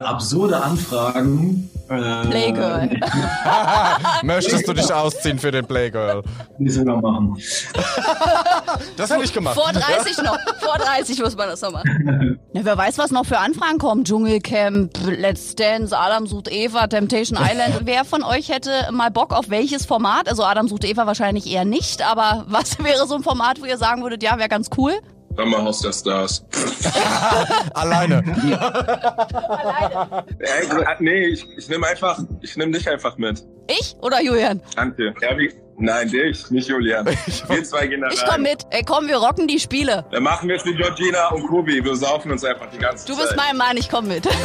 absurde Anfragen. Äh, Playgirl. Möchtest du dich ausziehen für den Playgirl? Die sogar machen. das hätte ich gemacht. Vor 30 noch. Vor 30 muss man das noch machen. Ja, wer weiß, was noch für Anfragen kommen. Dschungelcamp, Let's Dance, Adam sucht Eva, Temptation Island. wer von euch hätte mal Bock auf welches Format? Also Adam sucht Eva wahrscheinlich eher nicht, aber was wäre so ein Format, wo ihr sagen würdet, ja, wäre ganz cool? Sommerhaus der Stars. Alleine. Alleine. Äh, nee, ich, ich nehme einfach, ich nehme dich einfach mit. Ich oder Julian? Danke. Ja, wie, nein, dich, nicht Julian. Wir zwei gehen da Ich komm mit. Ey, komm, wir rocken die Spiele. Dann machen wir es wie Georgina und Kobi. Wir saufen uns einfach die ganze Zeit. Du bist mein Mann, ich komm mit.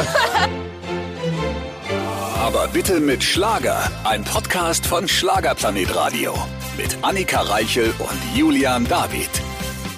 Aber bitte mit Schlager. Ein Podcast von Schlagerplanet Radio. Mit Annika Reichel und Julian David.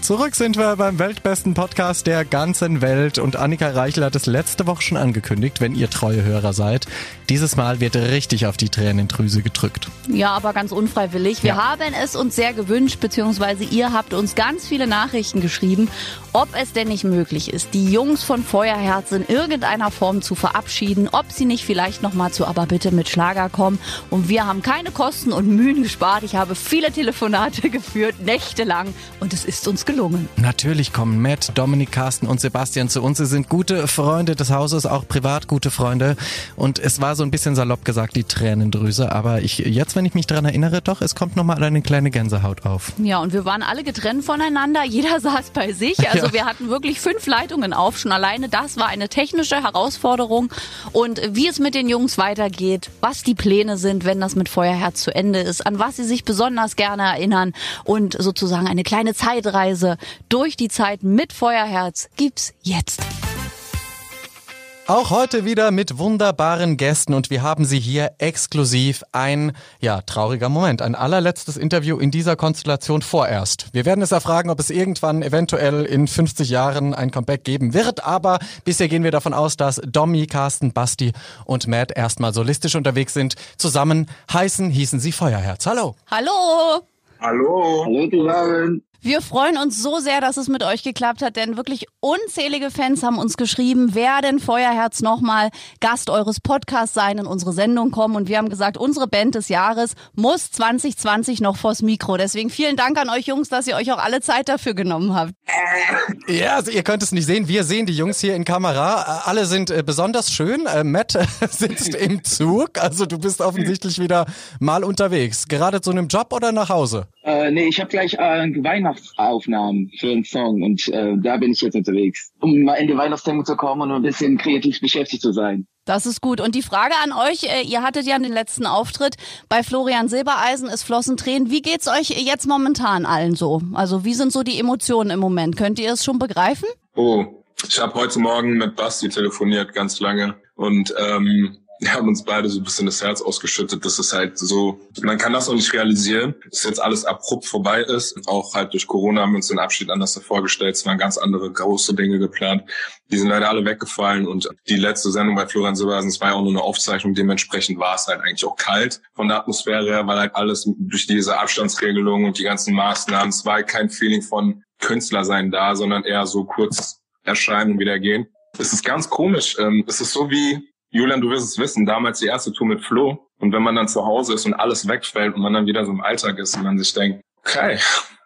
Zurück sind wir beim weltbesten Podcast der ganzen Welt und Annika Reichel hat es letzte Woche schon angekündigt, wenn ihr treue Hörer seid. Dieses Mal wird richtig auf die Tränendrüse gedrückt. Ja, aber ganz unfreiwillig. Wir ja. haben es uns sehr gewünscht, beziehungsweise ihr habt uns ganz viele Nachrichten geschrieben, ob es denn nicht möglich ist, die Jungs von Feuerherz in irgendeiner Form zu verabschieden, ob sie nicht vielleicht nochmal zu Aber bitte mit Schlager kommen. Und wir haben keine Kosten und Mühen gespart. Ich habe viele Telefonate geführt, nächtelang und es ist uns gelungen gelungen. Natürlich kommen Matt, Dominik, Carsten und Sebastian zu uns. Sie sind gute Freunde des Hauses, auch privat gute Freunde. Und es war so ein bisschen salopp gesagt, die Tränendrüse. Aber ich, jetzt, wenn ich mich daran erinnere, doch, es kommt nochmal eine kleine Gänsehaut auf. Ja, und wir waren alle getrennt voneinander. Jeder saß bei sich. Also ja. wir hatten wirklich fünf Leitungen auf. Schon alleine das war eine technische Herausforderung. Und wie es mit den Jungs weitergeht, was die Pläne sind, wenn das mit Feuerherz zu Ende ist, an was sie sich besonders gerne erinnern und sozusagen eine kleine Zeitreise Reise durch die Zeit mit Feuerherz gibt's jetzt. Auch heute wieder mit wunderbaren Gästen und wir haben sie hier exklusiv ein, ja, trauriger Moment, ein allerletztes Interview in dieser Konstellation vorerst. Wir werden es erfragen, ob es irgendwann eventuell in 50 Jahren ein Comeback geben wird, aber bisher gehen wir davon aus, dass Domi, Carsten, Basti und Matt erstmal solistisch unterwegs sind. Zusammen heißen, hießen sie Feuerherz. Hallo. Hallo. Hallo. Hallo zusammen. Wir freuen uns so sehr, dass es mit euch geklappt hat, denn wirklich unzählige Fans haben uns geschrieben, wer denn Feuerherz nochmal Gast eures Podcasts sein, in unsere Sendung kommen. Und wir haben gesagt, unsere Band des Jahres muss 2020 noch vors Mikro. Deswegen vielen Dank an euch Jungs, dass ihr euch auch alle Zeit dafür genommen habt. Ja, also ihr könnt es nicht sehen. Wir sehen die Jungs hier in Kamera. Alle sind äh, besonders schön. Äh, Matt sitzt im Zug. Also du bist offensichtlich wieder mal unterwegs. Gerade zu einem Job oder nach Hause? Äh, nee, ich habe gleich äh, Weihnachtsaufnahmen für einen Song und äh, da bin ich jetzt unterwegs, um mal in die Weihnachtsstimmung zu kommen und ein bisschen kreativ beschäftigt zu sein. Das ist gut. Und die Frage an euch, äh, ihr hattet ja den letzten Auftritt bei Florian Silbereisen, es flossen Tränen. Wie geht's euch jetzt momentan allen so? Also wie sind so die Emotionen im Moment? Könnt ihr es schon begreifen? Oh, ich habe heute Morgen mit Basti telefoniert, ganz lange. Und ähm, haben uns beide so ein bisschen das Herz ausgeschüttet. Das ist halt so, man kann das auch nicht realisieren, dass jetzt alles abrupt vorbei ist. Auch halt durch Corona haben wir uns den Abschied anders vorgestellt. Es waren ganz andere große Dinge geplant. Die sind leider alle weggefallen. Und die letzte Sendung bei Florian Silbersen, es war ja auch nur eine Aufzeichnung. Dementsprechend war es halt eigentlich auch kalt von der Atmosphäre her, weil halt alles durch diese Abstandsregelung und die ganzen Maßnahmen, es war halt kein Feeling von Künstler sein da, sondern eher so kurz erscheinen und wieder gehen. Es ist ganz komisch. Ähm, es ist so wie, Julian, du wirst es wissen, damals die erste Tour mit Flo. Und wenn man dann zu Hause ist und alles wegfällt und man dann wieder so im Alltag ist und man sich denkt, okay,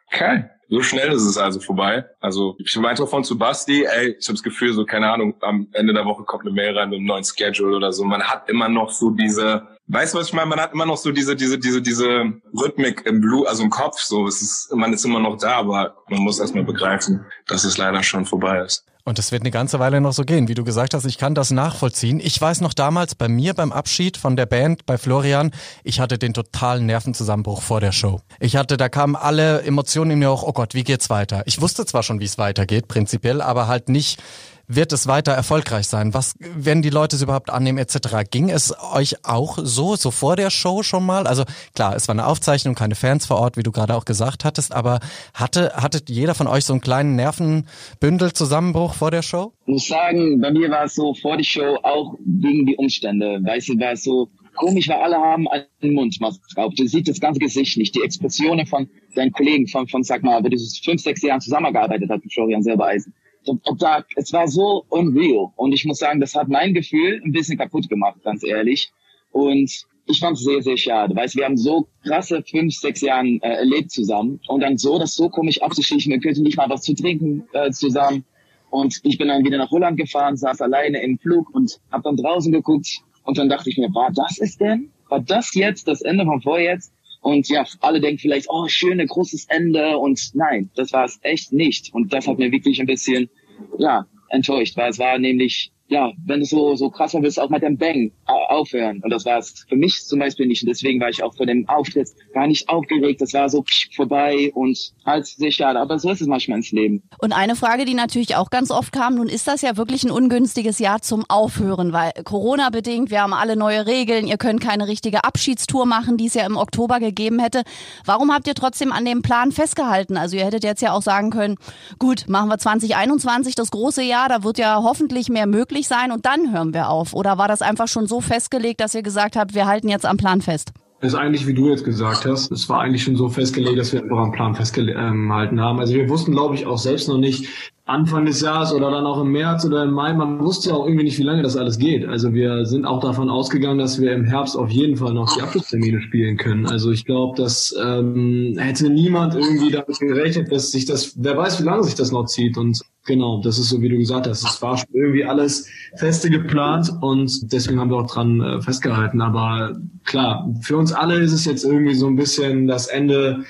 okay, so schnell ist es also vorbei. Also ich meinte von zu Basti, ey, ich habe das Gefühl, so keine Ahnung, am Ende der Woche kommt eine Mail rein mit einem neuen Schedule oder so. Man hat immer noch so diese, weißt du was ich meine? Man hat immer noch so diese, diese, diese, diese Rhythmik im Blut, also im Kopf. So, es ist, man ist immer noch da, aber man muss erstmal begreifen, dass es leider schon vorbei ist. Und es wird eine ganze Weile noch so gehen. Wie du gesagt hast, ich kann das nachvollziehen. Ich weiß noch damals bei mir beim Abschied von der Band bei Florian, ich hatte den totalen Nervenzusammenbruch vor der Show. Ich hatte, da kamen alle Emotionen in mir hoch, oh Gott, wie geht's weiter? Ich wusste zwar schon, wie es weitergeht, prinzipiell, aber halt nicht, wird es weiter erfolgreich sein? Was, werden die Leute es überhaupt annehmen etc.? Ging es euch auch so, so vor der Show schon mal? Also klar, es war eine Aufzeichnung, keine Fans vor Ort, wie du gerade auch gesagt hattest, aber hatte, hattet jeder von euch so einen kleinen Nervenbündel-Zusammenbruch vor der Show? Ich muss sagen, bei mir war es so vor der Show auch wegen die Umstände. Weißt du, war es so komisch, weil alle haben einen Mundmaske drauf. Du siehst das ganze Gesicht nicht. Die Expressionen von deinen Kollegen von, von sag mal, wenn du fünf, sechs Jahren zusammengearbeitet hast mit Florian Silbereisen da, es war so unreal. Und ich muss sagen, das hat mein Gefühl ein bisschen kaputt gemacht, ganz ehrlich. Und ich fand es sehr, sehr schade, weil wir haben so krasse fünf, sechs Jahren äh, erlebt zusammen und dann so, das so komisch abzuschließen, wir könnten nicht mal was zu trinken äh, zusammen. Und ich bin dann wieder nach Holland gefahren, saß alleine im Flug und habe dann draußen geguckt und dann dachte ich mir, war das es denn? War das jetzt das Ende von vorjetzt? Und ja, alle denken vielleicht, oh, schöne, großes Ende. Und nein, das war es echt nicht. Und das hat mir wirklich ein bisschen, ja, enttäuscht, weil es war nämlich ja, wenn es so, so krass war, willst du auch mit dem Bang aufhören. Und das war es für mich zum Beispiel nicht. Und deswegen war ich auch vor dem Auftritt gar nicht aufgeregt. Das war so vorbei und halt sehr schade. Aber so ist es manchmal ins Leben. Und eine Frage, die natürlich auch ganz oft kam, nun ist das ja wirklich ein ungünstiges Jahr zum Aufhören, weil Corona bedingt, wir haben alle neue Regeln, ihr könnt keine richtige Abschiedstour machen, die es ja im Oktober gegeben hätte. Warum habt ihr trotzdem an dem Plan festgehalten? Also ihr hättet jetzt ja auch sagen können, gut, machen wir 2021 das große Jahr, da wird ja hoffentlich mehr möglich möglich sein und dann hören wir auf? Oder war das einfach schon so festgelegt, dass ihr gesagt habt, wir halten jetzt am Plan fest? Das ist eigentlich, wie du jetzt gesagt hast, es war eigentlich schon so festgelegt, dass wir einfach am Plan festgehalten ähm, haben. Also wir wussten, glaube ich, auch selbst noch nicht, Anfang des Jahres oder dann auch im März oder im Mai, man wusste ja auch irgendwie nicht, wie lange das alles geht. Also wir sind auch davon ausgegangen, dass wir im Herbst auf jeden Fall noch die Abschlusstermine spielen können. Also ich glaube, dass ähm, hätte niemand irgendwie damit gerechnet, dass sich das, wer weiß, wie lange sich das noch zieht. Und genau, das ist so, wie du gesagt hast, es war schon irgendwie alles feste geplant und deswegen haben wir auch dran äh, festgehalten. Aber klar, für uns alle ist es jetzt irgendwie so ein bisschen das Ende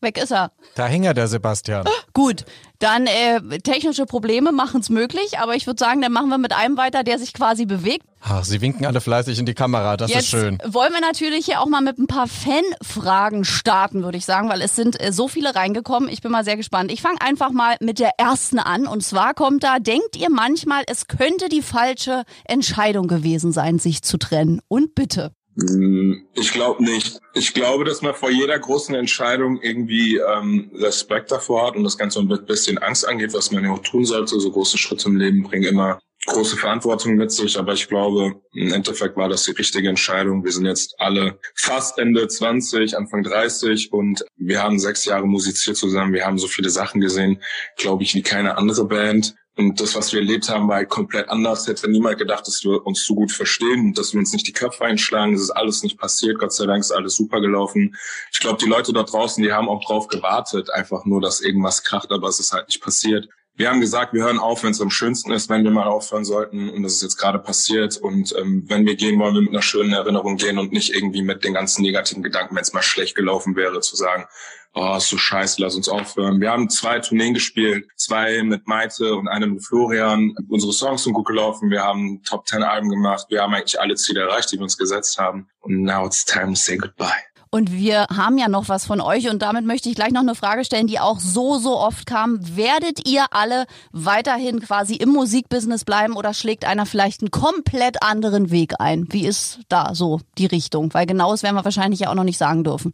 Weg ist er. Da hing er, der Sebastian. Gut, dann äh, technische Probleme machen es möglich, aber ich würde sagen, dann machen wir mit einem weiter, der sich quasi bewegt. Ach, Sie winken alle fleißig in die Kamera, das Jetzt ist schön. wollen wir natürlich hier auch mal mit ein paar Fanfragen starten, würde ich sagen, weil es sind äh, so viele reingekommen. Ich bin mal sehr gespannt. Ich fange einfach mal mit der ersten an und zwar kommt da, denkt ihr manchmal, es könnte die falsche Entscheidung gewesen sein, sich zu trennen? Und bitte. Hm, ich glaube nicht. Ich glaube, dass man vor jeder großen Entscheidung irgendwie ähm, Respekt davor hat und das Ganze ein bisschen Angst angeht, was man ja auch tun sollte. So große Schritte im Leben bringen immer große Verantwortung mit sich. Aber ich glaube, im Endeffekt war das die richtige Entscheidung. Wir sind jetzt alle fast Ende 20, Anfang 30 und wir haben sechs Jahre musiziert zusammen. Wir haben so viele Sachen gesehen, glaube ich, wie keine andere Band. Und das, was wir erlebt haben, war halt komplett anders. Hätte niemand gedacht, dass wir uns so gut verstehen dass wir uns nicht die Köpfe einschlagen. Das ist alles nicht passiert. Gott sei Dank ist alles super gelaufen. Ich glaube, die Leute dort draußen, die haben auch drauf gewartet, einfach nur, dass irgendwas kracht, aber es ist halt nicht passiert. Wir haben gesagt, wir hören auf, wenn es am schönsten ist, wenn wir mal aufhören sollten. Und das ist jetzt gerade passiert. Und ähm, wenn wir gehen, wollen wir mit einer schönen Erinnerung gehen und nicht irgendwie mit den ganzen negativen Gedanken, wenn es mal schlecht gelaufen wäre, zu sagen, oh, ist so scheiße, lass uns aufhören. Wir haben zwei Tourneen gespielt, zwei mit Maite und eine mit Florian. Unsere Songs sind gut gelaufen. Wir haben Top Ten Alben gemacht. Wir haben eigentlich alle Ziele erreicht, die wir uns gesetzt haben. Und now it's time to say goodbye. Und wir haben ja noch was von euch und damit möchte ich gleich noch eine Frage stellen, die auch so, so oft kam. Werdet ihr alle weiterhin quasi im Musikbusiness bleiben oder schlägt einer vielleicht einen komplett anderen Weg ein? Wie ist da so die Richtung? Weil genaues werden wir wahrscheinlich ja auch noch nicht sagen dürfen.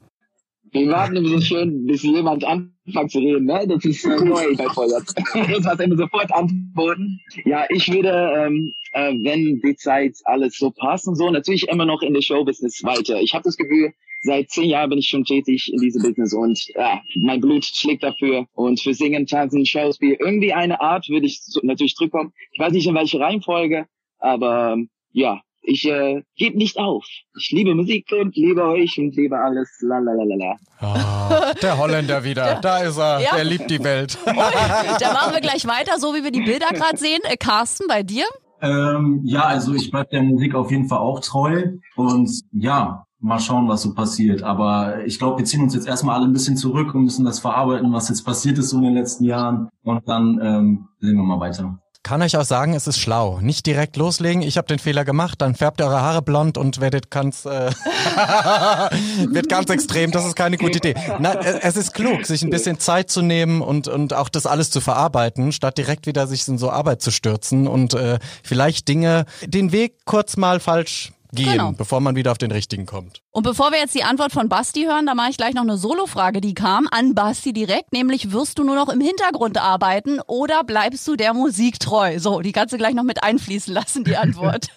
Wir warten immer so schön, bis jemand anfängt zu reden, ne? Das ist äh, neu bei Feuer. Das heißt immer sofort antworten. Ja, ich würde, ähm, äh, wenn die Zeit alles so passt und so, natürlich immer noch in der Showbusiness weiter. Ich habe das Gefühl, seit zehn Jahren bin ich schon tätig in diesem Business und ja, mein Blut schlägt dafür. Und für Singen, Tanzen, Schauspiel, irgendwie eine Art würde ich so, natürlich zurückkommen. Ich weiß nicht in welche Reihenfolge, aber ja, ich äh, gebe nicht auf. Ich liebe Musik und liebe euch und liebe alles. La la la la la. Ah, der Holländer wieder. Da ist er. Ja. Der liebt die Welt. Dann machen wir gleich weiter, so wie wir die Bilder gerade sehen. Äh, Carsten, bei dir? Ähm, ja, also ich bleib der Musik auf jeden Fall auch treu. Und ja, mal schauen, was so passiert. Aber ich glaube, wir ziehen uns jetzt erstmal alle ein bisschen zurück und müssen das verarbeiten, was jetzt passiert ist so in den letzten Jahren. Und dann ähm, sehen wir mal weiter. Kann euch auch sagen, es ist schlau. Nicht direkt loslegen. Ich habe den Fehler gemacht, dann färbt ihr eure Haare blond und werdet ganz, äh, wird ganz extrem. Das ist keine gute Idee. Na, äh, es ist klug, sich ein bisschen Zeit zu nehmen und und auch das alles zu verarbeiten, statt direkt wieder sich in so Arbeit zu stürzen und äh, vielleicht Dinge, den Weg kurz mal falsch gehen, Genau. bevor man wieder auf den richtigen kommt. Und bevor wir jetzt die Antwort von Basti hören, da mache ich gleich noch eine Solo-Frage, die kam an Basti direkt, nämlich wirst du nur noch im Hintergrund arbeiten oder bleibst du der Musik treu? So, die kannst du gleich noch mit einfließen lassen, die Antwort.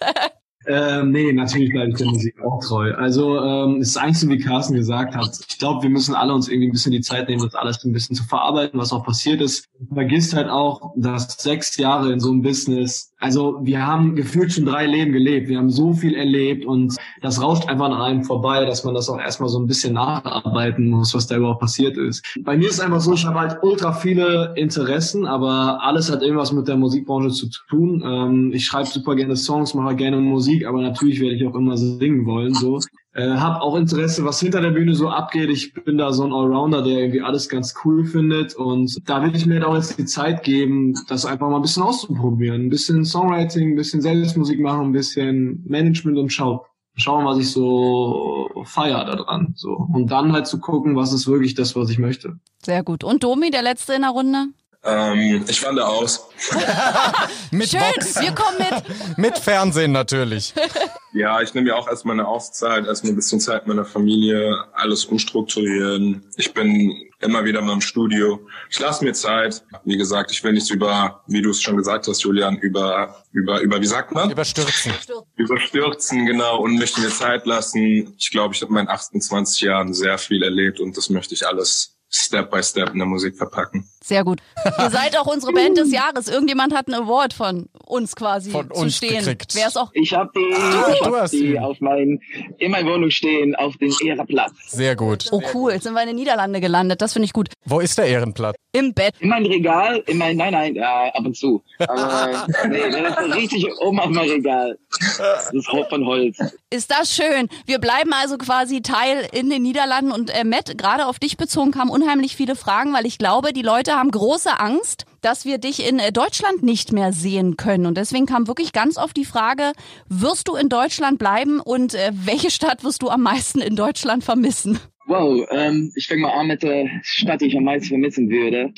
Ähm, nee, natürlich bleibe ich der Musik auch treu. Also ähm, es ist eigentlich so, wie Carsten gesagt hat. Ich glaube, wir müssen alle uns irgendwie ein bisschen die Zeit nehmen, das alles ein bisschen zu verarbeiten, was auch passiert ist. vergisst halt auch, dass sechs Jahre in so einem Business, also wir haben gefühlt schon drei Leben gelebt. Wir haben so viel erlebt und das rauscht einfach an einem vorbei, dass man das auch erstmal so ein bisschen nacharbeiten muss, was da überhaupt passiert ist. Bei mir ist es einfach so, ich habe halt ultra viele Interessen, aber alles hat irgendwas mit der Musikbranche zu tun. Ähm, ich schreibe super gerne Songs, mache gerne Musik Musik, aber natürlich werde ich auch immer singen wollen. So, äh, habe auch Interesse, was hinter der Bühne so abgeht. Ich bin da so ein Allrounder, der irgendwie alles ganz cool findet und da will ich mir auch jetzt die Zeit geben, das einfach mal ein bisschen auszuprobieren, ein bisschen Songwriting, ein bisschen Selbstmusik machen, ein bisschen Management und schau schauen, was ich so feier daran. So. Und dann halt zu gucken, was ist wirklich das, was ich möchte. Sehr gut. Und Domi, der letzte in der Runde? Ähm, ich wandere aus. mit Schön, Box. wir kommen mit. mit Fernsehen natürlich. Ja, ich nehme ja auch erstmal eine Auszeit, erstmal ein bisschen Zeit mit meiner Familie, alles umstrukturieren. Ich bin immer wieder mal im Studio. Ich lasse mir Zeit. Wie gesagt, ich will nichts über, wie du es schon gesagt hast, Julian, über, über, über, wie sagt man? Überstürzen. Überstürzen, genau, und möchte mir Zeit lassen. Ich glaube, ich habe in meinen 28 Jahren sehr viel erlebt und das möchte ich alles Step by Step in der Musik verpacken. Sehr gut. Ihr seid auch unsere Band des Jahres. Irgendjemand hat einen Award von uns quasi von zu uns stehen. Gekriegt. Wer ist auch? Ich habe die, Ah, ich du hab hast die ihn. auf mein, in meiner Wohnung stehen, auf den Ehreplatz. Sehr gut. Oh cool, jetzt sind wir in den Niederlande gelandet. Das finde ich gut. Wo ist der Ehrenplatz? Im Bett. In mein Regal, in mein, nein, nein, ja, ab und zu. Aber nee, das ist richtig oben auf mein Regal. Das ist Haupt von Holz. Ist das schön. Wir bleiben also quasi Teil in den Niederlanden und äh, Matt, gerade auf dich bezogen kamen unheimlich viele Fragen, weil ich glaube, die Leute haben große Angst, dass wir dich in äh, Deutschland nicht mehr sehen können. Und deswegen kam wirklich ganz oft die Frage, wirst du in Deutschland bleiben und äh, welche Stadt wirst du am meisten in Deutschland vermissen? Wow, ähm, ich fange mal an mit der Stadt, die ich am meisten vermissen würde.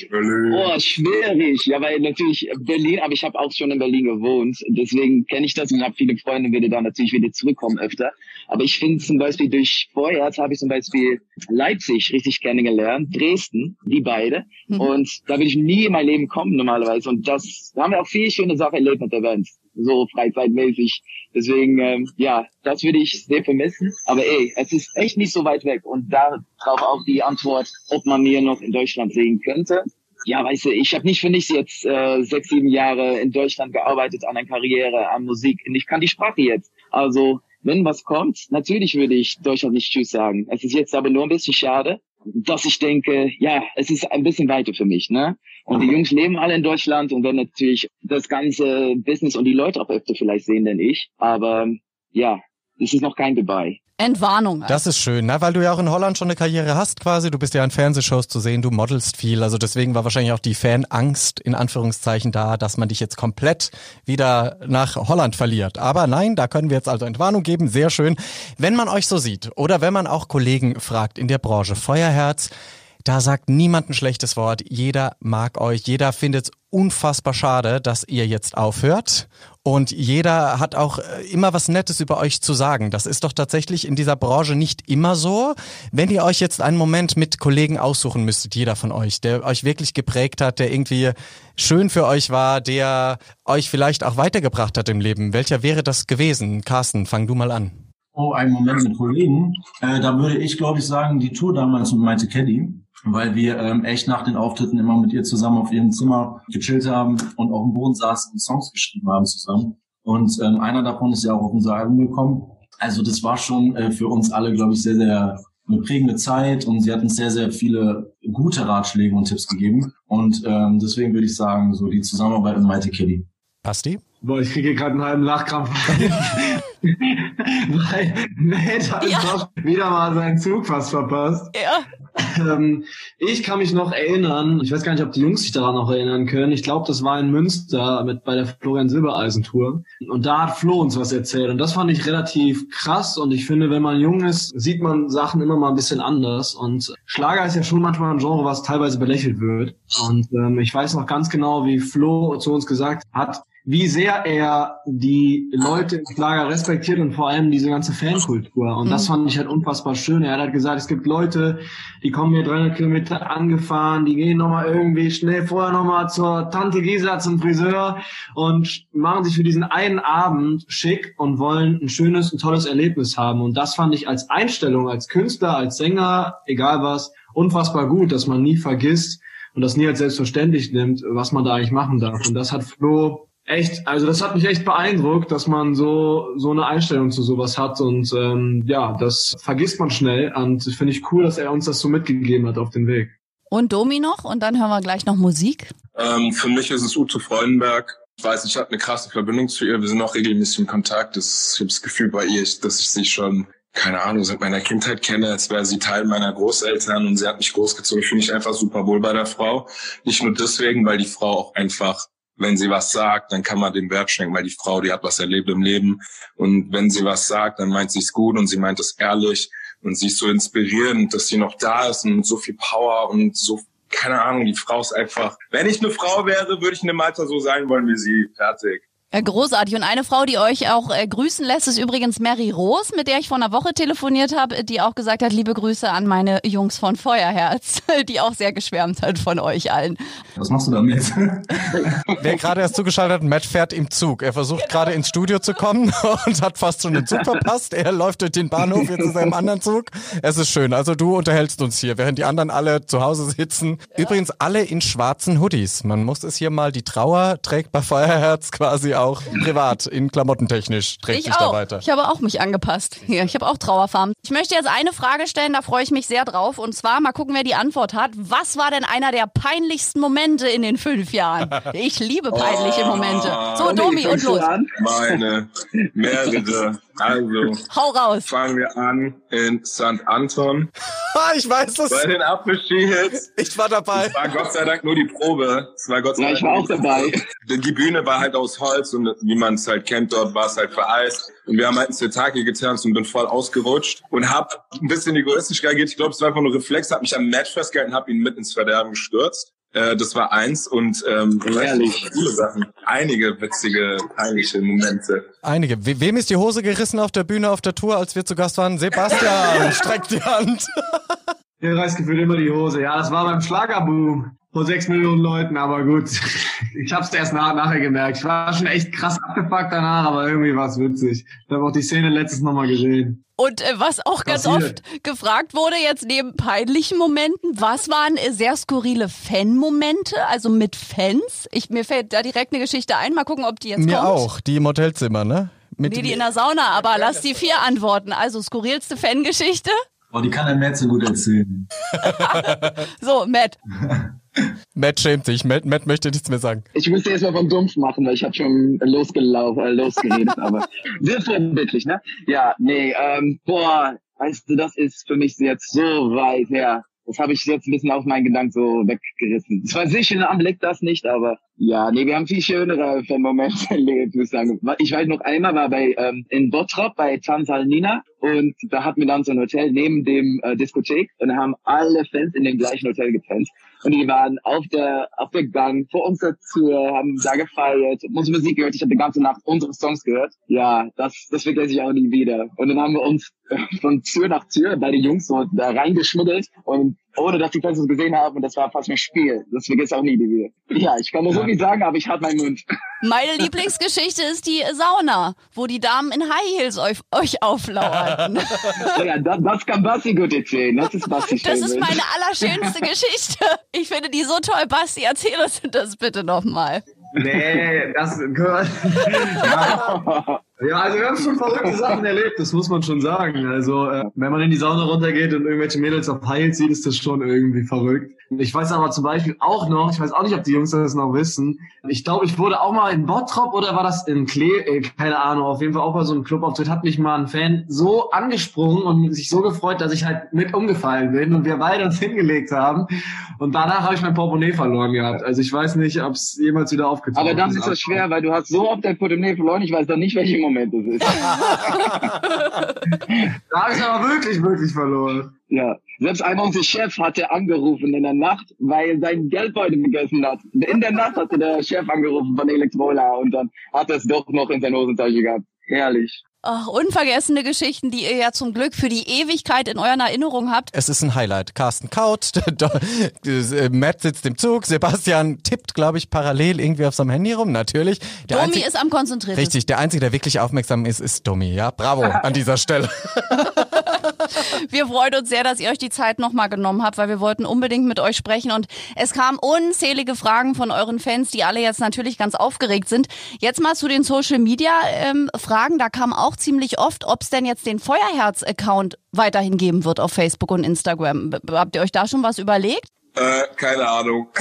Oh, schwierig. Ja, weil natürlich Berlin, aber ich habe auch schon in Berlin gewohnt. Deswegen kenne ich das und habe viele Freunde, würde da natürlich wieder zurückkommen öfter. Aber ich finde zum Beispiel durch Vorherz habe ich zum Beispiel Leipzig richtig kennengelernt, Dresden, die beide. Mhm. Und da würde ich nie in mein Leben kommen normalerweise. Und das da haben wir auch viele schöne Sachen erlebt mit der Band. So freizeitmäßig. Deswegen, ähm, ja, das würde ich sehr vermissen. Aber ey, es ist echt nicht so weit weg. Und darauf auch die Antwort, ob man mir noch in Deutschland sehen könnte. Ja, weißt du, ich habe nicht für nichts jetzt äh, sechs, sieben Jahre in Deutschland gearbeitet an einer Karriere, an Musik. Und ich kann die Sprache jetzt. Also, wenn was kommt, natürlich würde ich Deutschland nicht Tschüss sagen. Es ist jetzt aber nur ein bisschen schade, dass ich denke, ja, es ist ein bisschen weiter für mich, ne? Und die Jungs leben alle in Deutschland und werden natürlich das ganze Business und die Leute auch öfter vielleicht sehen denn ich. Aber ja, es ist noch kein Goodbye. Entwarnung. Das ist schön, ne? weil du ja auch in Holland schon eine Karriere hast quasi. Du bist ja in Fernsehshows zu sehen, du modelst viel. Also deswegen war wahrscheinlich auch die Fanangst in Anführungszeichen da, dass man dich jetzt komplett wieder nach Holland verliert. Aber nein, da können wir jetzt also Entwarnung geben. Sehr schön. Wenn man euch so sieht oder wenn man auch Kollegen fragt in der Branche, Feuerherz, da sagt niemand ein schlechtes Wort. Jeder mag euch. Jeder findet es unfassbar schade, dass ihr jetzt aufhört. Und jeder hat auch äh, immer was Nettes über euch zu sagen. Das ist doch tatsächlich in dieser Branche nicht immer so. Wenn ihr euch jetzt einen Moment mit Kollegen aussuchen müsstet, jeder von euch, der euch wirklich geprägt hat, der irgendwie schön für euch war, der euch vielleicht auch weitergebracht hat im Leben, welcher wäre das gewesen? Carsten, fang du mal an. Oh, einen Moment mit Kollegen. Äh, da würde ich, glaube ich, sagen, die Tour damals mit Maite Caddy, weil wir ähm, echt nach den Auftritten immer mit ihr zusammen auf ihrem Zimmer gechillt haben und auf dem Boden saßen und Songs geschrieben haben zusammen. Und ähm, einer davon ist ja auch auf unser Album gekommen. Also das war schon äh, für uns alle, glaube ich, sehr, sehr eine prägende Zeit und sie hat uns sehr, sehr viele gute Ratschläge und Tipps gegeben. Und ähm, deswegen würde ich sagen, so die Zusammenarbeit mit Maite Caddy. Basti? Boah, ich kriege gerade einen halben Lachkrampf. Weil Nate hat Ja. doch wieder mal seinen Zug fast verpasst. Ja. Ähm, ich kann mich noch erinnern, ich weiß gar nicht, ob die Jungs sich daran noch erinnern können. Ich glaube, das war in Münster mit bei der Florian Silbereisen Tour. Und da hat Flo uns was erzählt. Und das fand ich relativ krass. Und ich finde, wenn man jung ist, sieht man Sachen immer mal ein bisschen anders. Und Schlager ist ja schon manchmal ein Genre, was teilweise belächelt wird. Und ähm, ich weiß noch ganz genau, wie Flo zu uns gesagt hat, wie sehr er die Leute im Lager respektiert und vor allem diese ganze Fankultur. Und das mhm. fand ich halt unfassbar schön. Er hat gesagt, es gibt Leute, die kommen hier 300 Kilometer angefahren, die gehen nochmal irgendwie schnell vorher nochmal zur Tante Gisa zum Friseur und machen sich für diesen einen Abend schick und wollen ein schönes, ein tolles Erlebnis haben. Und das fand ich als Einstellung, als Künstler, als Sänger, egal was, unfassbar gut, dass man nie vergisst und das nie als selbstverständlich nimmt, was man da eigentlich machen darf. Und das hat Flo echt, also das hat mich echt beeindruckt, dass man so so eine Einstellung zu sowas hat und ähm, ja, das vergisst man schnell und finde ich cool, dass er uns das so mitgegeben hat auf den Weg. Und Domi noch und dann hören wir gleich noch Musik. Ähm, für mich ist es Ute Freudenberg. Ich weiß, ich habe eine krasse Verbindung zu ihr. Wir sind auch regelmäßig in Kontakt. Das, ich habe das Gefühl bei ihr, dass ich sie schon keine Ahnung, seit meiner Kindheit kenne, als wäre sie Teil meiner Großeltern und sie hat mich großgezogen. Ich fühle mich einfach super wohl bei der Frau. Nicht nur deswegen, weil die Frau auch einfach, wenn sie was sagt, dann kann man den Wert schenken, weil die Frau, die hat was erlebt im Leben. Und wenn sie was sagt, dann meint sie es gut und sie meint es ehrlich und sie ist so inspirierend, dass sie noch da ist und so viel Power und so keine Ahnung, die Frau ist einfach, wenn ich eine Frau wäre, würde ich in dem Alter so sein wollen wie sie. Fertig. Äh, großartig. Und eine Frau, die euch auch äh, grüßen lässt, ist übrigens Mary Rose, mit der ich vor einer Woche telefoniert habe, die auch gesagt hat, liebe Grüße an meine Jungs von Feuerherz, die auch sehr geschwärmt hat von euch allen. Was machst du damit? Wer gerade erst zugeschaltet hat, Matt fährt im Zug. Er versucht genau. gerade ins Studio zu kommen und hat fast schon den Zug verpasst. Er läuft durch den Bahnhof, jetzt ist er im anderen Zug. Es ist schön. Also du unterhältst uns hier, während die anderen alle zu Hause sitzen. Ja. Übrigens alle in schwarzen Hoodies. Man muss es hier mal, die Trauer trägt bei Feuerherz quasi auch privat, in klamottentechnisch trägt ich sich auch. da weiter. Ich habe auch mich angepasst. Hier, ich habe auch Trauerfarben. Ich möchte jetzt eine Frage stellen, da freue ich mich sehr drauf. Und zwar, mal gucken, wer die Antwort hat. Was war denn einer der peinlichsten Momente in den fünf Jahren? Ich liebe peinliche Momente. So, Domi, und los. Meine, mehrere. Also, hau raus. Fangen wir an in St. Anton. ich weiß das. Bei den Apfelski-Hits. Ich war dabei. Es war Gott sei Dank nur die Probe. Es war Gott sei ja, ich war auch dabei. Die Bühne war halt aus Holz und wie man es halt kennt, dort war es halt vereist. Und wir haben halt ein Sirtaki getanzt und bin voll ausgerutscht und hab ein bisschen egoistisch reagiert. Ich glaube, es war einfach nur Reflex, hab mich am Match festgehalten, hab ihn mit ins Verderben gestürzt. Äh, das war eins und ähm, Ehrlich. viele Sachen. Einige witzige, peinliche Momente. Einige. We wem ist die Hose gerissen auf der Bühne auf der Tour, als wir zu Gast waren? Sebastian, streckt die Hand. Der reißt gefühlt immer die Hose. Ja, das war beim Schlagerboom vor sechs Millionen Leuten, aber gut. Ich hab's erst nach, nachher gemerkt. Ich war schon echt krass abgefuckt danach, aber irgendwie war es witzig. Ich habe auch die Szene letztes nochmal gesehen. Und äh, was auch ganz Passiert. oft gefragt wurde, jetzt neben peinlichen Momenten, was waren äh, sehr skurrile Fan-Momente, also mit Fans? Ich, mir fällt da direkt eine Geschichte ein. Mal gucken, ob die jetzt mir kommt. Mir auch, die im Hotelzimmer, ne? Mit nee, die in der Sauna, aber lass die vier antworten. Also skurrilste Fangeschichte? Oh, die kann der Matt so gut erzählen. so, Matt. Matt schämt sich. Matt, Matt möchte nichts mehr sagen. Ich müsste erst mal vom Dumpf machen, weil ich habe schon losgelaufen, äh, losgeredet, aber sehr vorbildlich, ne? Ja, nee, ähm, boah, weißt du, das ist für mich jetzt so weit her. Das habe ich jetzt ein bisschen auf meinen Gedanken so weggerissen. Zwar sicher am Blick das nicht, aber ja, nee, wir haben viel schönere Momente erlebt, muss ich sagen. Ich weiß noch einmal war bei ähm, in Bottrop bei Tanzal Nina und da hatten wir dann so ein Hotel neben dem äh, Diskothek und haben alle Fans in dem gleichen Hotel gepennt. Und die waren auf der, auf der Gang vor unserer Tür, haben da gefeiert, unsere Musik gehört. Ich habe die ganze Nacht unsere Songs gehört. Ja, das, das vergesse ich auch nie wieder. Und dann haben wir uns von Tür nach Tür bei den Jungs so da reingeschmuggelt und ohne dass die Fans es gesehen haben. Und das war fast ein Spiel. Das vergesse ich auch nie wieder. Ja, ich kann nur so viel sagen, aber ich halte meinen Mund. Meine Lieblingsgeschichte ist die Sauna, wo die Damen in High Heels euch, euch auflauern. ja, das, das kann Basti gut erzählen. Das ist Basti Das ist meine allerschönste Geschichte. Ich finde die so toll. Basti, erzähl uns das bitte nochmal. Nee, das gehört. ja. Ja, also wir haben schon verrückte Sachen erlebt, das muss man schon sagen. Also äh, wenn man in die Sauna runtergeht und irgendwelche Mädels auf Heils sieht, ist das schon irgendwie verrückt. Ich weiß aber zum Beispiel auch noch, ich weiß auch nicht, ob die Jungs das noch wissen, ich glaube, ich wurde auch mal in Bottrop oder war das in Klee, äh, keine Ahnung, auf jeden Fall auch bei so einem Clubauftritt, hat mich mal ein Fan so angesprungen und sich so gefreut, dass ich halt mit umgefallen bin und wir beide uns hingelegt haben. Und danach habe ich mein Portemonnaie verloren gehabt. Also ich weiß nicht, ob es jemals wieder aufgetaucht ist. Aber dann ist das schwer, weil du hast so oft dein Portemonnaie verloren, ich weiß dann nicht, welche Moment das ist. da habe ich aber wirklich, wirklich verloren. Ja, selbst einmal unser Chef hatte angerufen in der Nacht, weil er sein Geldbeutel vergessen hat. In der Nacht hatte der Chef angerufen von Elektrola und dann hat er es doch noch in seiner Hosentasche gehabt. Herrlich. Ach, unvergessene Geschichten, die ihr ja zum Glück für die Ewigkeit in euren Erinnerungen habt. Es ist ein Highlight. Carsten kaut, Matt sitzt im Zug, Sebastian tippt, glaube ich, parallel irgendwie auf seinem Handy rum, natürlich. Der Domi einzig, ist am konzentriert. Richtig, der Einzige, der wirklich aufmerksam ist, ist Domi, ja. Bravo an dieser Stelle. wir freuen uns sehr, dass ihr euch die Zeit nochmal genommen habt, weil wir wollten unbedingt mit euch sprechen und es kamen unzählige Fragen von euren Fans, die alle jetzt natürlich ganz aufgeregt sind. Jetzt mal zu den Social Media ähm, Fragen. Da kam auch ziemlich oft, ob es denn jetzt den Feuerherz-Account weiterhin geben wird auf Facebook und Instagram. Habt ihr euch da schon was überlegt? Äh, keine Ahnung.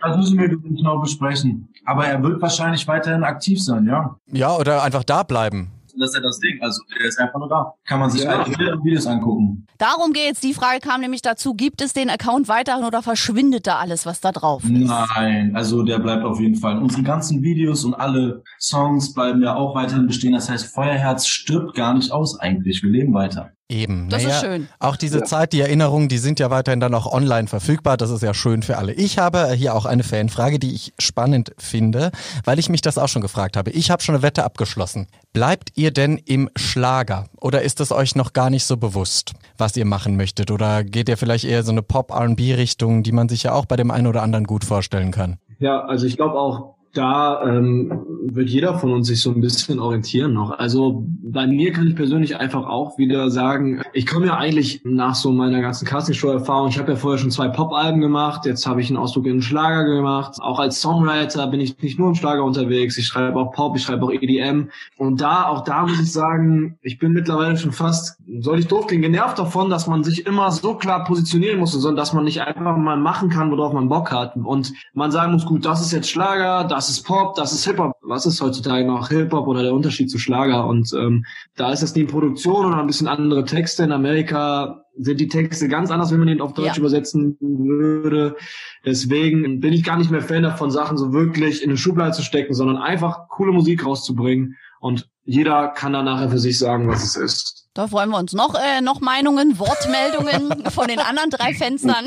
Das müssen wir genau besprechen. Aber er wird wahrscheinlich weiterhin aktiv sein, ja. Ja, oder einfach da bleiben das ist ja das Ding. Also der ist einfach nur da. Kann man sich ja. alte Videos angucken. Darum geht's. Die Frage kam nämlich dazu, gibt es den Account weiterhin oder verschwindet da alles, was da drauf ist? Nein, also der bleibt auf jeden Fall. Unsere ganzen Videos und alle Songs bleiben ja auch weiterhin bestehen. Das heißt, Feuerherz stirbt gar nicht aus eigentlich. Wir leben weiter. Eben. Das naja, ist schön. Auch diese ja. Zeit, die Erinnerungen, die sind ja weiterhin dann auch online verfügbar. Das ist ja schön für alle. Ich habe hier auch eine Fanfrage, die ich spannend finde, weil ich mich das auch schon gefragt habe. Ich habe schon eine Wette abgeschlossen. Bleibt ihr denn im Schlager oder ist es euch noch gar nicht so bewusst, was ihr machen möchtet? Oder geht ihr vielleicht eher so eine Pop-R&B-Richtung, die man sich ja auch bei dem einen oder anderen gut vorstellen kann? Ja, also ich glaube auch, da ähm, wird jeder von uns sich so ein bisschen orientieren noch. Also bei mir kann ich persönlich einfach auch wieder sagen, ich komme ja eigentlich nach so meiner ganzen Castingshow-Erfahrung, ich habe ja vorher schon zwei Pop-Alben gemacht, jetzt habe ich einen Ausdruck in den Schlager gemacht. Auch als Songwriter bin ich nicht nur im Schlager unterwegs, ich schreibe auch Pop, ich schreibe auch EDM. Und da, auch da muss ich sagen, ich bin mittlerweile schon fast, soll ich doof klingen, genervt davon, dass man sich immer so klar positionieren muss, sondern dass man nicht einfach mal machen kann, worauf man Bock hat. Und man sagen muss, gut, das ist jetzt Schlager, das ist Pop, das ist Hip-Hop. Was ist heutzutage noch Hip-Hop oder der Unterschied zu Schlager? Und ähm, da ist das die Produktion und ein bisschen andere Texte. In Amerika sind die Texte ganz anders, wenn man den auf Deutsch ja. übersetzen würde. Deswegen bin ich gar nicht mehr Fan davon, Sachen so wirklich in eine Schublade zu stecken, sondern einfach coole Musik rauszubringen. Und jeder kann dann nachher für sich sagen, was es ist. Da freuen wir uns noch, äh, noch Meinungen, Wortmeldungen von den anderen drei Fenstern.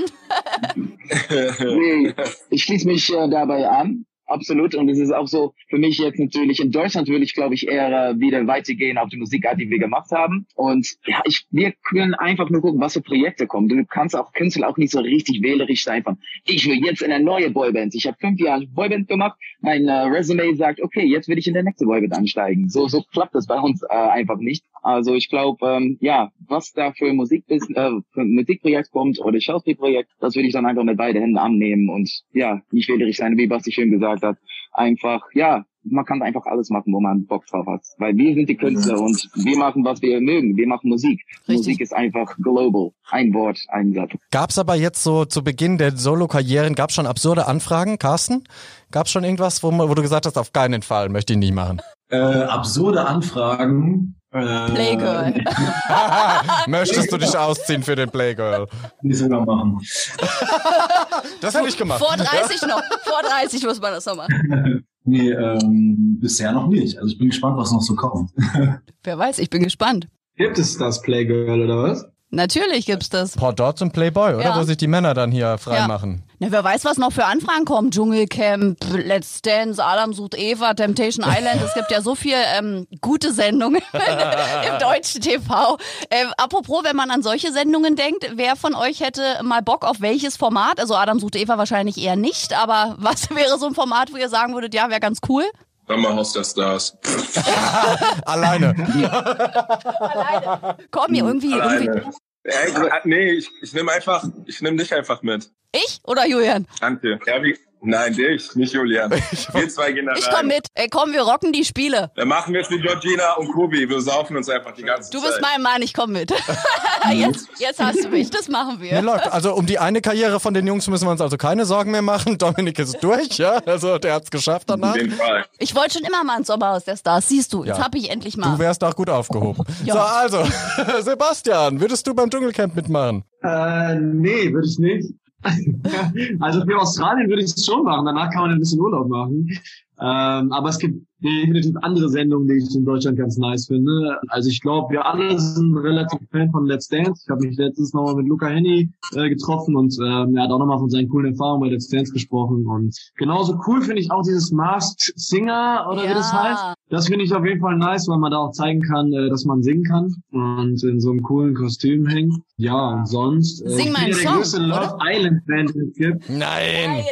nee, ich schließe mich äh, dabei an. Absolut. Und es ist auch so, für mich jetzt natürlich in Deutschland würde ich, glaube ich, eher wieder weitergehen auf die Musikart, die wir gemacht haben. Und ja, ich, wir können einfach nur gucken, was für Projekte kommen. Du kannst auch Künstler auch nicht so richtig wählerisch sein von, ich will jetzt in eine neue Boyband. Ich habe fünf Jahre Boyband gemacht. Mein äh, Resume sagt, okay, jetzt will ich in der nächste Boyband ansteigen. So, so klappt das bei uns äh, einfach nicht. Also ich glaube, ähm, ja, was da für Musik äh, für Musikprojekt kommt oder Schauspielprojekt, das würde ich dann einfach mit beiden Händen annehmen und ja, nicht wählerisch sein, wie Basti schön gesagt hat. Einfach, ja, man kann einfach alles machen, wo man Bock drauf hat. Weil wir sind die Künstler mhm. und wir machen, was wir mögen. Wir machen Musik. Richtig. Musik ist einfach global. Ein Wort, ein Satz. Gab's aber jetzt so zu Beginn der Solo-Karrieren, gab's schon absurde Anfragen, Carsten? Gab's schon irgendwas, wo, wo du gesagt hast, auf keinen Fall möchte ich nie machen? Äh, absurde Anfragen Playgirl. Möchtest du dich ausziehen für den Playgirl? Die sogar machen. Das hätte ich gemacht. Vor 30 noch. Vor 30 muss man das noch machen. Nee, ähm, bisher noch nicht. Also ich bin gespannt, was noch so kommt. Wer weiß, ich bin gespannt. Gibt es das Playgirl oder was? Natürlich gibt's das. Port Dots und Playboy, oder? Ja. Wo sich die Männer dann hier freimachen. Ja. Na, wer weiß, was noch für Anfragen kommen. Dschungelcamp, Let's Dance, Adam sucht Eva, Temptation Island. Es gibt ja so viel ähm, gute Sendungen im deutschen TV. Äh, apropos, wenn man an solche Sendungen denkt, wer von euch hätte mal Bock auf welches Format? Also Adam sucht Eva wahrscheinlich eher nicht, aber was wäre so ein Format, wo ihr sagen würdet, ja, wäre ganz cool? Sommerhaus der Stars. Alleine. Alleine. Komm, mir irgendwie. Alleine. irgendwie. Ja, ich, nee, ich, ich nehme einfach, ich nehme dich einfach mit. Ich oder Julian? Danke. Ja, wie, Nein, dich, nicht Julian. Wir zwei gehen Ich komm mit. Ey, komm, wir rocken die Spiele. Dann machen wir es wie Georgina und Kobi. Wir saufen uns einfach die ganze du Zeit. Du bist mein Mann, ich komm mit. jetzt, jetzt hast du mich. Das machen wir. Nee, läuft. Also um die eine Karriere von den Jungs müssen wir uns also keine Sorgen mehr machen. Dominik ist durch, ja. Also der hat's geschafft danach. Auf jeden Fall. Ich wollte schon immer mal ins Sommerhaus der Stars. Siehst du, jetzt ja. hab ich endlich mal. Du wärst auch gut aufgehoben. ja. So, also, Sebastian, würdest du beim Dschungelcamp mitmachen? Äh, nee, würde ich nicht. also für Australien würde ich es schon machen. Danach kann man ein bisschen Urlaub machen. Ähm, aber es gibt definitiv andere Sendungen, die ich in Deutschland ganz nice finde. Also ich glaube, wir alle sind relativ Fan von Let's Dance. Ich habe mich letztens nochmal mit Luca Henny äh, getroffen und ähm, er hat auch nochmal von seinen coolen Erfahrungen bei Let's Dance gesprochen. Und genauso cool finde ich auch dieses Masked Singer oder Ja. wie das heißt. Das finde ich auf jeden Fall nice, weil man da auch zeigen kann, äh, dass man singen kann und in so einem coolen Kostüm hängt. Ja, und sonst. Äh, Sing mal einen ja der Song, größte Love Island Fan, es gibt. Nein.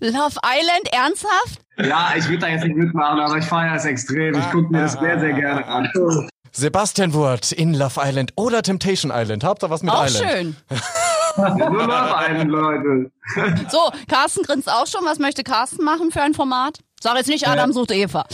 Love Island, ernsthaft? Ja, ich würde da jetzt nicht mitmachen, aber ich feiere es extrem. Ich gucke mir das sehr, sehr gerne an. Sebastian Wurt in Love Island oder Temptation Island. Hauptsache was mit Auch Island. schön. Nur Love Island, Leute. So, Carsten grinst auch schon. Was möchte Carsten machen für ein Format? Sag jetzt nicht Adam sucht Eva.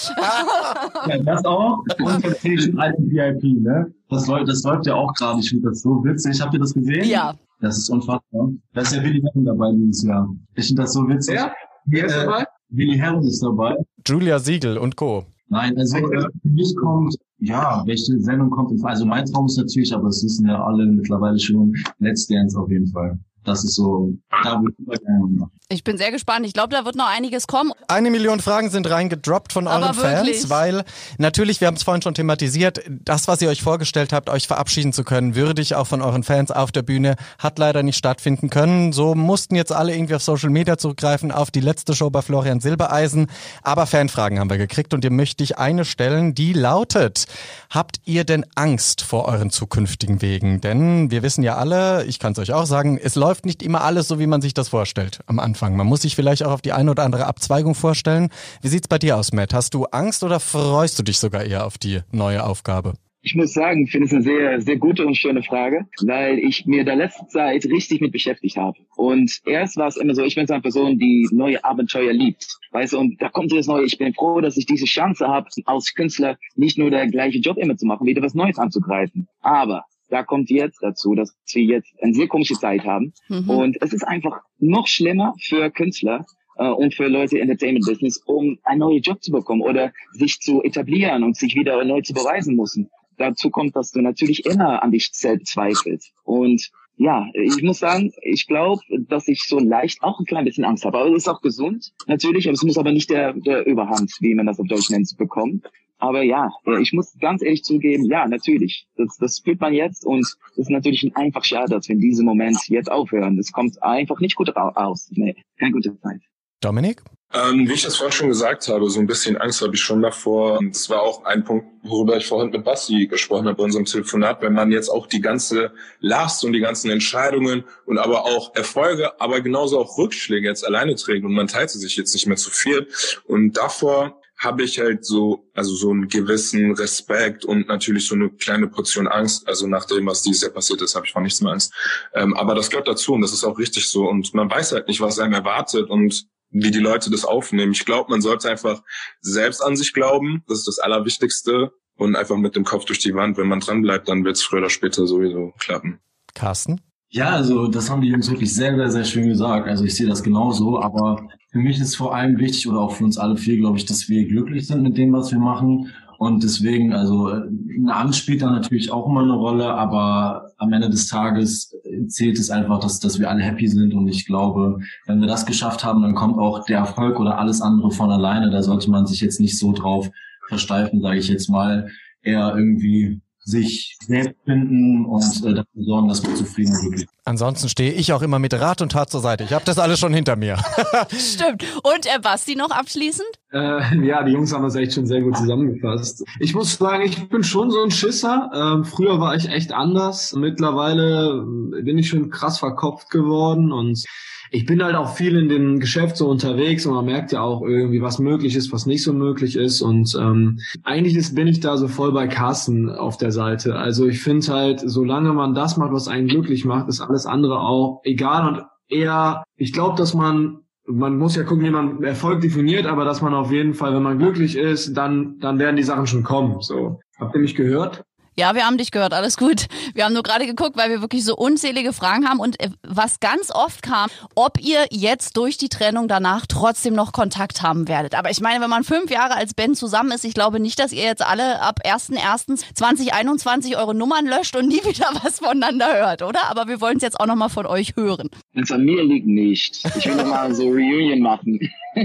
Ja, das auch. Und Temptation Island VIP, ne? Das läuft, das läuft ja auch gerade. Ich finde das so witzig. Habt ihr das gesehen? Ja. Das ist unfassbar. Da ist ja Willi Herren dabei dieses Jahr. Ich finde das so witzig. Ja? Wer ist Äh, dabei? Willi Herren ist dabei. Julia Siegel und Co. Nein, also äh, für mich kommt, ja, welche Sendung kommt in Frage? Also mein Traum ist natürlich, aber es wissen ja alle mittlerweile schon, Let's Dance auf jeden Fall. Das ist so, da würde ich gerne machen. Ich bin sehr gespannt. Ich glaube, da wird noch einiges kommen. Eine Million Fragen sind reingedroppt von euren? Fans, weil natürlich, wir haben es vorhin schon thematisiert, das, was ihr euch vorgestellt habt, euch verabschieden zu können, würdig auch von euren Fans auf der Bühne, hat leider nicht stattfinden können. So mussten jetzt alle irgendwie auf Social Media zurückgreifen, auf die letzte Show bei Florian Silbereisen. Aber Fanfragen haben wir gekriegt und dir möchte ich eine stellen, die lautet, habt ihr denn Angst vor euren zukünftigen Wegen? Denn wir wissen ja alle, ich kann es euch auch sagen, es läuft nicht immer alles so, wie man sich das vorstellt am Anfang. Man muss sich vielleicht auch auf die eine oder andere Abzweigung vorstellen. Wie sieht's bei dir aus, Matt? Hast du Angst oder freust du dich sogar eher auf die neue Aufgabe? Ich muss sagen, ich finde es eine sehr, sehr gute und schöne Frage, weil ich mir da letzte Zeit richtig mit beschäftigt habe. Und erst war es immer so, ich bin so eine Person, die neue Abenteuer liebt. Weißt du, und da kommt das Neue. Ich bin froh, dass ich diese Chance habe, als Künstler nicht nur der gleiche Job immer zu machen, wieder was Neues anzugreifen. Aber da kommt jetzt dazu, dass wir jetzt eine sehr komische Zeit haben. Mhm. Und es ist einfach noch schlimmer für Künstler äh, und für Leute im Entertainment-Business, um einen neuen Job zu bekommen oder sich zu etablieren und sich wieder neu zu beweisen müssen. Dazu kommt, dass du natürlich immer an dich selbst zweifelst. Und ja, ich muss sagen, ich glaube, dass ich so leicht auch ein klein bisschen Angst habe. Aber es ist auch gesund, natürlich, aber es muss aber nicht der, der Überhand, wie man das auf Deutsch nennt, bekommen. Aber ja, äh, ich muss ganz ehrlich zugeben, ja, natürlich. Das, das spürt man jetzt und es ist natürlich ein einfach schade, dass wir in diesem Moment jetzt aufhören. Das kommt einfach nicht gut ra- aus. Nee, keine gute Zeit. Dominik? Ähm, wie ich das vorhin schon gesagt habe, so ein bisschen Angst habe ich schon davor. Das war auch ein Punkt, worüber ich vorhin mit Basti gesprochen habe bei unserem Telefonat, wenn man jetzt auch die ganze Last und die ganzen Entscheidungen und aber auch Erfolge, aber genauso auch Rückschläge jetzt alleine trägt und man teilt sich jetzt nicht mehr zu viel. Und davor habe ich halt so, also so einen gewissen Respekt und natürlich so eine kleine Portion Angst. Also nach dem, was dieses Jahr passiert ist, habe ich vor nichts mehr Angst. Ähm, aber das gehört dazu und das ist auch richtig so. Und man weiß halt nicht, was einem erwartet und wie die Leute das aufnehmen. Ich glaube, man sollte einfach selbst an sich glauben. Das ist das Allerwichtigste. Und einfach mit dem Kopf durch die Wand. Wenn man dran bleibt, dann wird es früher oder später sowieso klappen. Carsten? Ja, also das haben die Jungs wirklich sehr, sehr, sehr schön gesagt. Also ich sehe das genauso, aber für mich ist vor allem wichtig oder auch für uns alle vier, glaube ich, dass wir glücklich sind mit dem, was wir machen. Und deswegen, also eine Angst spielt da natürlich auch immer eine Rolle, aber am Ende des Tages äh, zählt es einfach, dass, dass wir alle happy sind. Und ich glaube, wenn wir das geschafft haben, dann kommt auch der Erfolg oder alles andere von alleine. Da sollte man sich jetzt nicht so drauf versteifen, sage ich jetzt mal, eher irgendwie sich selbst finden und äh, dafür sorgen, dass wir zufrieden und glücklich sind. Ansonsten stehe ich auch immer mit Rat und Tat zur Seite. Ich habe das alles schon hinter mir. Stimmt. Und äh, Basti noch abschließend? Äh, ja, die Jungs haben das echt schon sehr gut zusammengefasst. Ich muss sagen, ich bin schon so ein Schisser. Ähm, früher war ich echt anders. Mittlerweile äh, bin ich schon krass verkopft geworden und ich bin halt auch viel in dem Geschäft so unterwegs und man merkt ja auch irgendwie, was möglich ist, was nicht so möglich ist. Und ähm, eigentlich ist, bin ich da so voll bei Carsten auf der Seite. Also ich finde halt, solange man das macht, was einen glücklich macht, ist alles andere auch egal und eher, ich glaube, dass man man muss ja gucken, wie man Erfolg definiert, aber dass man auf jeden Fall, wenn man glücklich ist, dann, dann werden die Sachen schon kommen. So. Habt ihr mich gehört? Ja, wir haben dich gehört, alles gut. Wir haben nur gerade geguckt, weil wir wirklich so unzählige Fragen haben und äh, was ganz oft kam, ob ihr jetzt durch die Trennung danach trotzdem noch Kontakt haben werdet. Aber ich meine, wenn man fünf Jahre als Band zusammen ist, ich glaube nicht, dass ihr jetzt alle ab 1.1.2021 eure Nummern löscht und nie wieder was voneinander hört, oder? Aber wir wollen es jetzt auch nochmal von euch hören. Wenn es an mir liegt, nicht. Ich will noch mal so Reunion machen.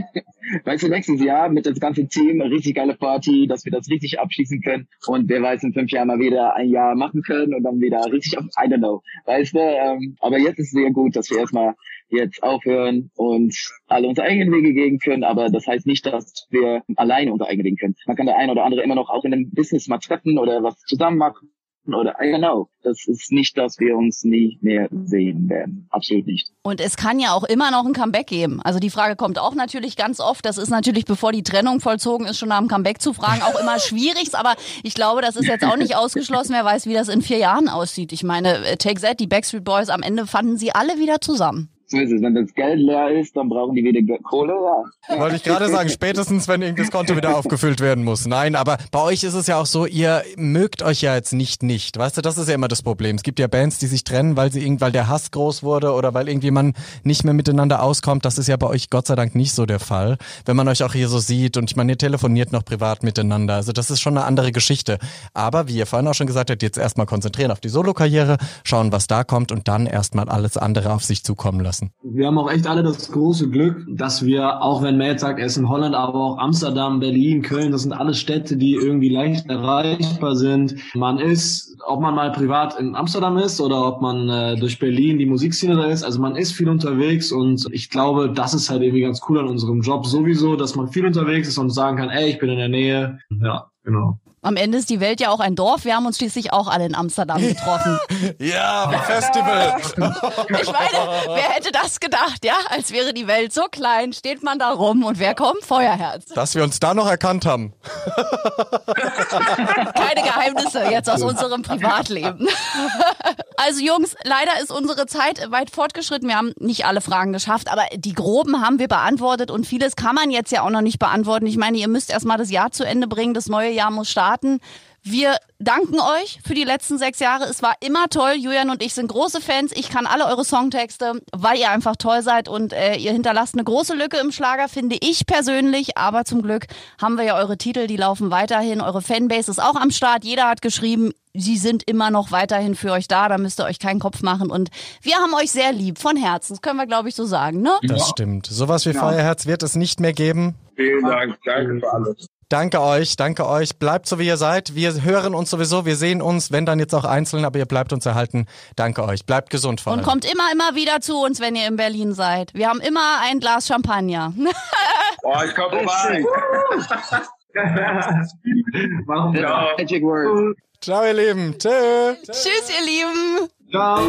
weißt du, nächstes Jahr mit das ganze Team eine richtig geile Party, dass wir das richtig abschließen können. Und wer weiß in fünf Jahren mal wieder ein Jahr machen können und dann wieder richtig auf, I don't know, weißt du, ähm, aber jetzt ist es sehr gut, dass wir erstmal jetzt aufhören und alle unsere eigenen Wege gehen können, aber das heißt nicht, dass wir alleine unsere eigenen Wege können. Man kann der eine oder andere immer noch auch in einem Business mal treffen oder was zusammen machen oder don't know. Das ist nicht, dass wir uns nie mehr sehen werden. Absolut nicht. Und es kann ja auch immer noch ein Comeback geben. Also die Frage kommt auch natürlich ganz oft. Das ist natürlich, bevor die Trennung vollzogen ist, schon nach dem Comeback zu fragen, auch immer schwierig. Aber ich glaube, das ist jetzt auch nicht ausgeschlossen. Wer weiß, wie das in vier Jahren aussieht. Ich meine, äh, Take That, die Backstreet Boys, am Ende fanden sie alle wieder zusammen. So ist es. Wenn das Geld leer ist, dann brauchen die wieder Kohle. Ja. Wollte ich gerade sagen, spätestens, wenn das Konto wieder aufgefüllt werden muss. Nein, aber bei euch ist es ja auch so, ihr mögt euch ja jetzt nicht nicht. Weißt du, das ist ja immer das Problem. Es gibt ja Bands, die sich trennen, weil sie weil der Hass groß wurde oder weil irgendwie man nicht mehr miteinander auskommt. Das ist ja bei euch Gott sei Dank nicht so der Fall. Wenn man euch auch hier so sieht und ich meine, ihr telefoniert noch privat miteinander. Also das ist schon eine andere Geschichte. Aber wie ihr vorhin auch schon gesagt habt, jetzt erstmal konzentrieren auf die Solokarriere, schauen, was da kommt und dann erstmal alles andere auf sich zukommen lassen. Wir haben auch echt alle das große Glück, dass wir, auch wenn Matt sagt, er ist in Holland, aber auch Amsterdam, Berlin, Köln, das sind alles Städte, die irgendwie leicht erreichbar sind. Man ist, ob man mal privat in Amsterdam ist oder ob man äh, durch Berlin die Musikszene da ist, also man ist viel unterwegs und ich glaube, das ist halt irgendwie ganz cool an unserem Job sowieso, dass man viel unterwegs ist und sagen kann, ey, ich bin in der Nähe. Ja, genau. Am Ende ist die Welt ja auch ein Dorf. Wir haben uns schließlich auch alle in Amsterdam getroffen. ja, Festival. ich meine, wer hätte das gedacht, ja? Als wäre die Welt so klein, steht man da rum und wer kommt? Feuerherz. Dass wir uns da noch erkannt haben. Keine Geheimnisse jetzt aus unserem Privatleben. Also Jungs, leider ist unsere Zeit weit fortgeschritten. Wir haben nicht alle Fragen geschafft, aber die groben haben wir beantwortet und vieles kann man jetzt ja auch noch nicht beantworten. Ich meine, ihr müsst erstmal das Jahr zu Ende bringen, das neue Jahr muss starten. Wir danken euch für die letzten sechs Jahre. Es war immer toll. Julian und ich sind große Fans. Ich kann alle eure Songtexte, weil ihr einfach toll seid und äh, ihr hinterlasst eine große Lücke im Schlager, finde ich persönlich. Aber zum Glück haben wir ja eure Titel, die laufen weiterhin. Eure Fanbase ist auch am Start. Jeder hat geschrieben, sie sind immer noch weiterhin für euch da. Da müsst ihr euch keinen Kopf machen. Und wir haben euch sehr lieb, von Herzen. Das können wir, glaube ich, so sagen, ne? Das stimmt. Sowas wie Feuerherz wird es nicht mehr geben. Vielen Dank. Danke für alles. Danke euch, danke euch. Bleibt so wie ihr seid. Wir hören uns sowieso, wir sehen uns, wenn dann jetzt auch einzeln, aber ihr bleibt uns erhalten. Danke euch. Bleibt gesund vor allem. Und kommt immer, immer wieder zu uns, wenn ihr in Berlin seid. Wir haben immer ein Glas Champagner. Oh, ich komme vorbei. Warum. Magic Word. Ciao, ihr Lieben. Tschö. Tschüss, ihr Lieben. Ciao.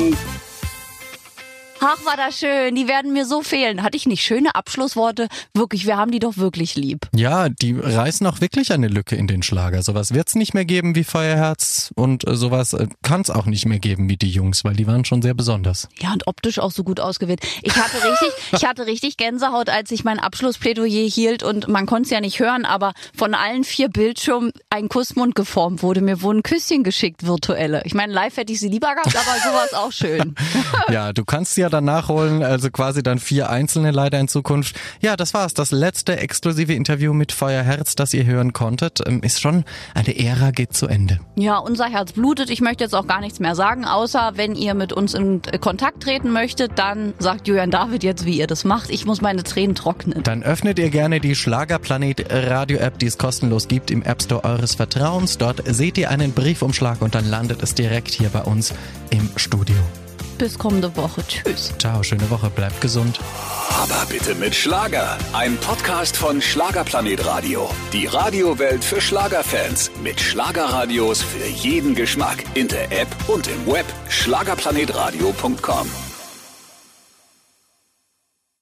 Ach, war das schön. Die werden mir so fehlen. Hatte ich nicht schöne Abschlussworte? Wirklich, wir haben die doch wirklich lieb. Ja, die reißen auch wirklich eine Lücke in den Schlager. Sowas wird's nicht mehr geben wie Feuerherz und äh, sowas äh, kann's auch nicht mehr geben wie die Jungs, weil die waren schon sehr besonders. Ja, und optisch auch so gut ausgewählt. Ich hatte richtig, ich hatte richtig Gänsehaut, als ich mein Abschlussplädoyer hielt und man konnte es ja nicht hören, aber von allen vier Bildschirmen ein Kussmund geformt wurde. Mir wurden Küsschen geschickt, virtuelle. Ich meine, live hätte ich sie lieber gehabt, aber sowas auch schön. Ja, du kannst sie ja dann nachholen, also quasi dann vier einzelne leider in Zukunft. Ja, das war's. Das letzte exklusive Interview mit Feuerherz, das ihr hören konntet, ähm, ist schon eine Ära geht zu Ende. Ja, unser Herz blutet. Ich möchte jetzt auch gar nichts mehr sagen, außer wenn ihr mit uns in Kontakt treten möchtet, dann sagt Julian David jetzt, wie ihr das macht. Ich muss meine Tränen trocknen. Dann öffnet ihr gerne die Schlagerplanet Radio App, die es kostenlos gibt im App Store eures Vertrauens. Dort seht ihr einen Briefumschlag und dann landet es direkt hier bei uns im Studio. Bis kommende Woche. Tschüss. Ciao, schöne Woche, bleibt gesund. Aber bitte mit Schlager. Ein Podcast von Schlagerplanet Radio. Die Radiowelt für Schlagerfans. Mit Schlagerradios für jeden Geschmack. In der App und im Web. Schlagerplanetradio.com.